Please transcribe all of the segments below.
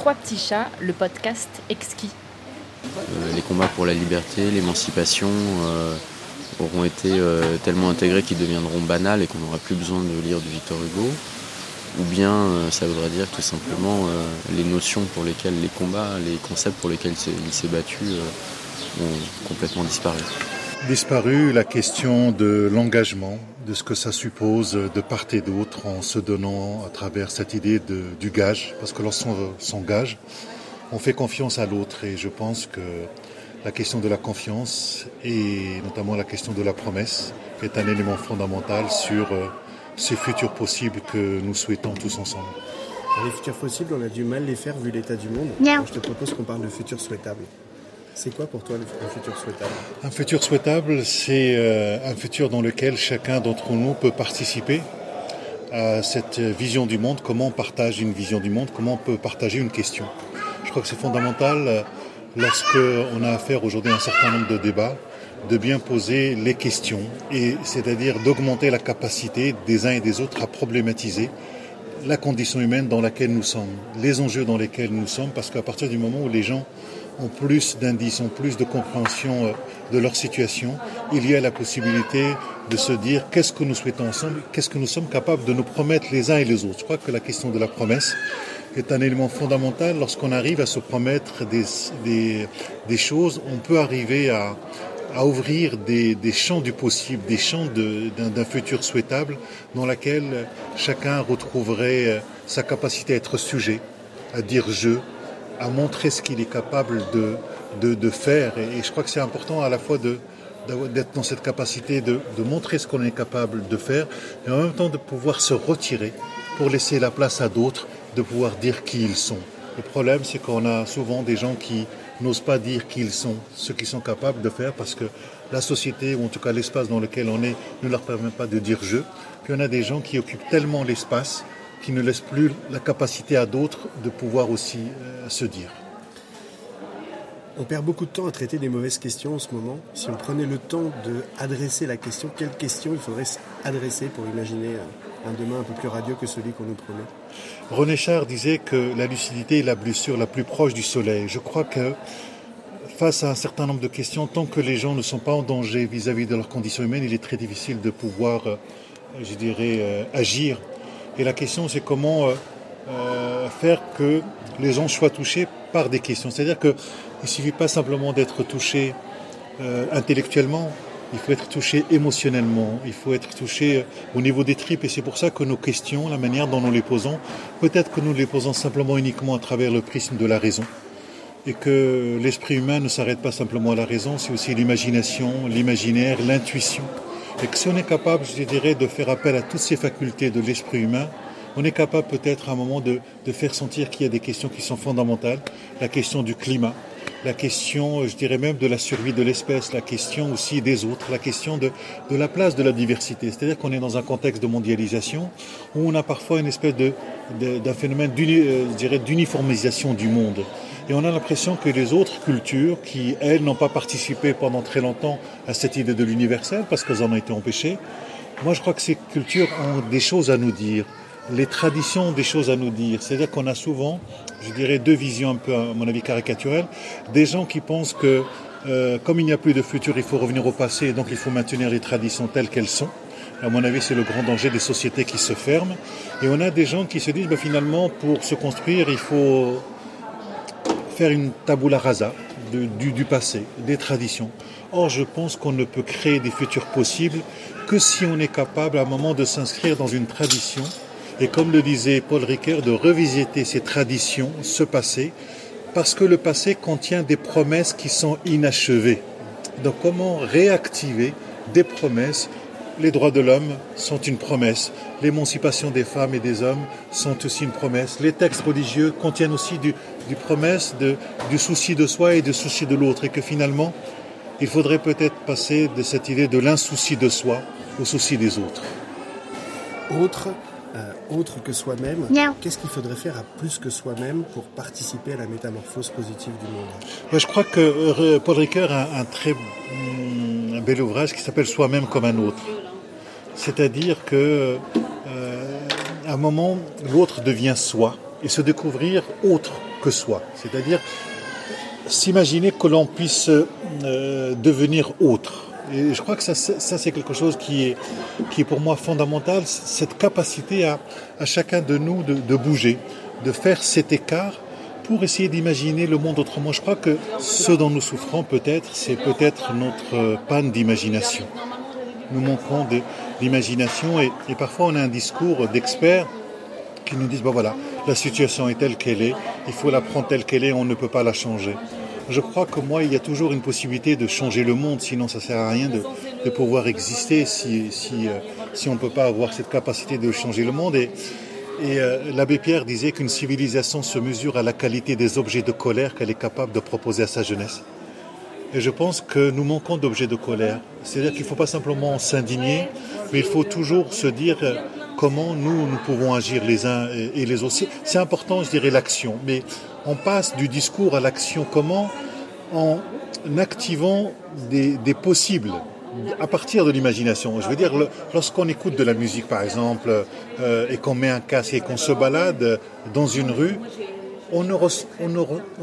Trois petits chats, le podcast exquis. Euh, les combats pour la liberté, l'émancipation euh, auront été euh, tellement intégrés qu'ils deviendront banals et qu'on n'aura plus besoin de lire du Victor Hugo. Ou bien ça voudrait dire tout simplement les notions pour lesquelles les combats, les concepts pour lesquels il s'est battu ont complètement disparu. Disparu la question de l'engagement, de ce que ça suppose de part et d'autre en se donnant à travers cette idée de, du gage, parce que lorsqu'on s'engage, on fait confiance à l'autre et je pense que la question de la confiance et notamment la question de la promesse est un élément fondamental sur euh, ces futurs possibles que nous souhaitons tous ensemble. Les futurs possibles, on a du mal les faire vu l'état du monde. je te propose qu'on parle de futurs souhaitables. C'est quoi pour toi un futur souhaitable? Un futur souhaitable, c'est euh, un futur dans lequel chacun d'entre nous peut participer à cette vision du monde, comment on partage une vision du monde, comment on peut partager une question. Je crois que c'est fondamental euh, lorsque on a affaire aujourd'hui à un certain nombre de débats de bien poser les questions et c'est-à-dire d'augmenter la capacité des uns et des autres à problématiser la condition humaine dans laquelle nous sommes, les enjeux dans lesquels nous sommes, parce qu'à partir du moment où les gens ont plus d'indices, ont plus de compréhension euh, de leur situation, il y a la possibilité de se dire qu'est-ce que nous souhaitons ensemble, qu'est-ce que nous sommes capables de nous promettre les uns et les autres. Je crois que la question de la promesse est un élément fondamental. Lorsqu'on arrive à se promettre des, des, choses, on peut arriver à, à ouvrir des, des, champs du possible, des champs d'un futur souhaitable dans lequel chacun retrouverait euh, sa capacité à être sujet, à dire je, à montrer ce qu'il est capable de, de, faire. Et, et, je crois que c'est important à la fois d'être dans cette capacité de, de montrer ce qu'on est capable de faire, mais en même temps de pouvoir se retirer pour laisser la place à d'autres de pouvoir dire qui ils sont. Le problème, c'est qu'on a souvent des gens qui n'osent pas dire qui ils sont, ce qu'ils sont capables de faire, parce que la société, ou en tout cas l'espace dans lequel on est, ne leur permet pas de dire je. Puis on a des gens qui occupent tellement l'espace qui ne laissent plus la capacité à d'autres de pouvoir aussi euh, se dire. On perd beaucoup de temps à traiter des mauvaises questions en ce moment. Si on prenait le temps d'adresser la question, quelle question il faudrait adresser pour imaginer euh, un demain un peu plus radieux que celui qu'on nous promet? René Char disait que la lucidité est la blessure la plus proche du soleil. Je crois que face à un certain nombre de questions, tant que les gens ne sont pas en danger vis-à-vis -vis de leurs conditions humaines, il est très difficile de pouvoir, euh, je dirais, agir. Et la question, c'est comment euh, faire que les gens soient touchés par des questions. C'est-à-dire qu'il ne suffit pas simplement d'être touché intellectuellement, il faut être touché émotionnellement, il faut être touché euh, au niveau des tripes et c'est pour ça que nos questions, la manière dont nous les posons, peut-être que nous les posons simplement uniquement à travers le prisme de la raison et que l'esprit humain ne s'arrête pas simplement à la raison, c'est aussi l'imagination, l'imaginaire, l'intuition. Et que si on est capable, je dirais, de faire appel à toutes ces facultés de l'esprit humain, on est capable peut-être à un moment de, de faire sentir qu'il y a des questions qui sont fondamentales, la question du climat, la question, je dirais même, de la survie de l'espèce, la question aussi des autres, la question de, de la place de la diversité. C'est-à-dire qu'on est dans un contexte de mondialisation où on a parfois une espèce de, d'un phénomène euh, d'uniformisation du monde. Et on a l'impression que les autres cultures, qui, elles, n'ont pas participé pendant très longtemps à cette idée de l'universel, parce qu'elles en ont été empêchées, moi je crois que ces cultures ont des choses à nous dire les traditions ont des choses à nous dire. C'est-à-dire qu'on a souvent, je dirais, deux visions un peu, à mon avis, caricaturelles. Des gens qui pensent que, euh, comme il n'y a plus de futur, il faut revenir au passé, et donc il faut maintenir les traditions telles qu'elles sont. À mon avis, c'est le grand danger des sociétés qui se ferment. Et on a des gens qui se disent, ben, finalement, pour se construire, il faut faire une tabula rasa du, du passé, des traditions. Or, je pense qu'on ne peut créer des futurs possibles que si on est capable, à un moment, de s'inscrire dans une tradition et comme le disait Paul Ricoeur, de revisiter ces traditions, ce passé, parce que le passé contient des promesses qui sont inachevées. Donc comment réactiver des promesses Les droits de l'homme sont une promesse, l'émancipation des femmes et des hommes sont aussi une promesse, les textes religieux contiennent aussi du, du promesse de, du souci de soi et du souci de l'autre, et que finalement, il faudrait peut-être passer de cette idée de l'insouci de soi au souci des autres. Autre euh, autre que soi-même, qu'est-ce qu'il faudrait faire à plus que soi-même pour participer à la métamorphose positive du monde? Je crois que euh, Paul Ricoeur a un très mm, un bel ouvrage qui s'appelle Soi-même comme un autre. C'est-à-dire que euh, un moment, l'autre devient soi et se découvrir autre que soi. C'est-à-dire s'imaginer que l'on puisse euh, devenir autre. Et je crois que ça, ça c'est quelque chose qui est, qui est pour moi fondamental, cette capacité à, à chacun de nous de, de bouger, de faire cet écart pour essayer d'imaginer le monde autrement. Je crois que ce dont nous souffrons peut-être, c'est peut-être notre panne d'imagination. Nous manquons d'imagination et, parfois on a un discours d'experts qui nous disent, bon voilà, la situation est telle qu'elle est, il faut la prendre telle qu'elle est, on ne peut pas la changer. Je crois que moi, il y a toujours une possibilité de changer le monde, sinon ça sert à rien de, de pouvoir exister si, si, euh, si on ne peut pas avoir cette capacité de changer le monde. Et, et euh, l'abbé Pierre disait qu'une civilisation se mesure à la qualité des objets de colère qu'elle est capable de proposer à sa jeunesse. Et je pense que nous manquons d'objets de colère. C'est-à-dire qu'il ne faut pas simplement s'indigner, mais il faut toujours se dire comment nous, nous pouvons agir les uns et les autres. C'est important, je dirais, l'action. Mais on passe du discours à l'action comment En activant des, possibles à partir de l'imagination. Je veux dire, lorsqu'on écoute de la musique, par exemple, euh, et qu'on met un casque et qu'on se balade dans une rue, on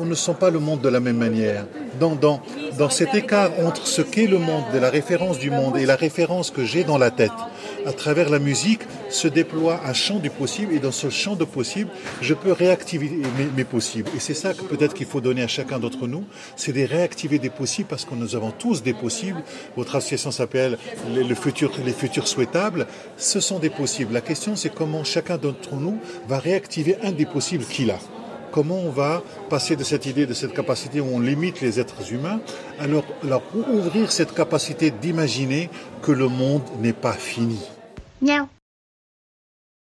ne, sent pas le monde de la même manière. Dans, cet écart entre ce qu'est le monde, de la référence du monde et la référence que j'ai dans la tête, à travers la musique, se déploie un champ du possible et dans ce champ de possible, je peux réactiver mes, mes possibles. Et c'est ça que peut-être qu'il faut donner à chacun d'entre nous, c'est de réactiver des possibles parce que nous avons tous des possibles. Votre association s'appelle les, le futur, les futurs souhaitables. Ce sont des possibles. La question, c'est comment chacun d'entre nous va réactiver un des possibles qu'il a comment on va passer de cette idée, de cette capacité où on limite les êtres humains, à leur, ouvrir cette capacité d'imaginer que le monde n'est pas fini.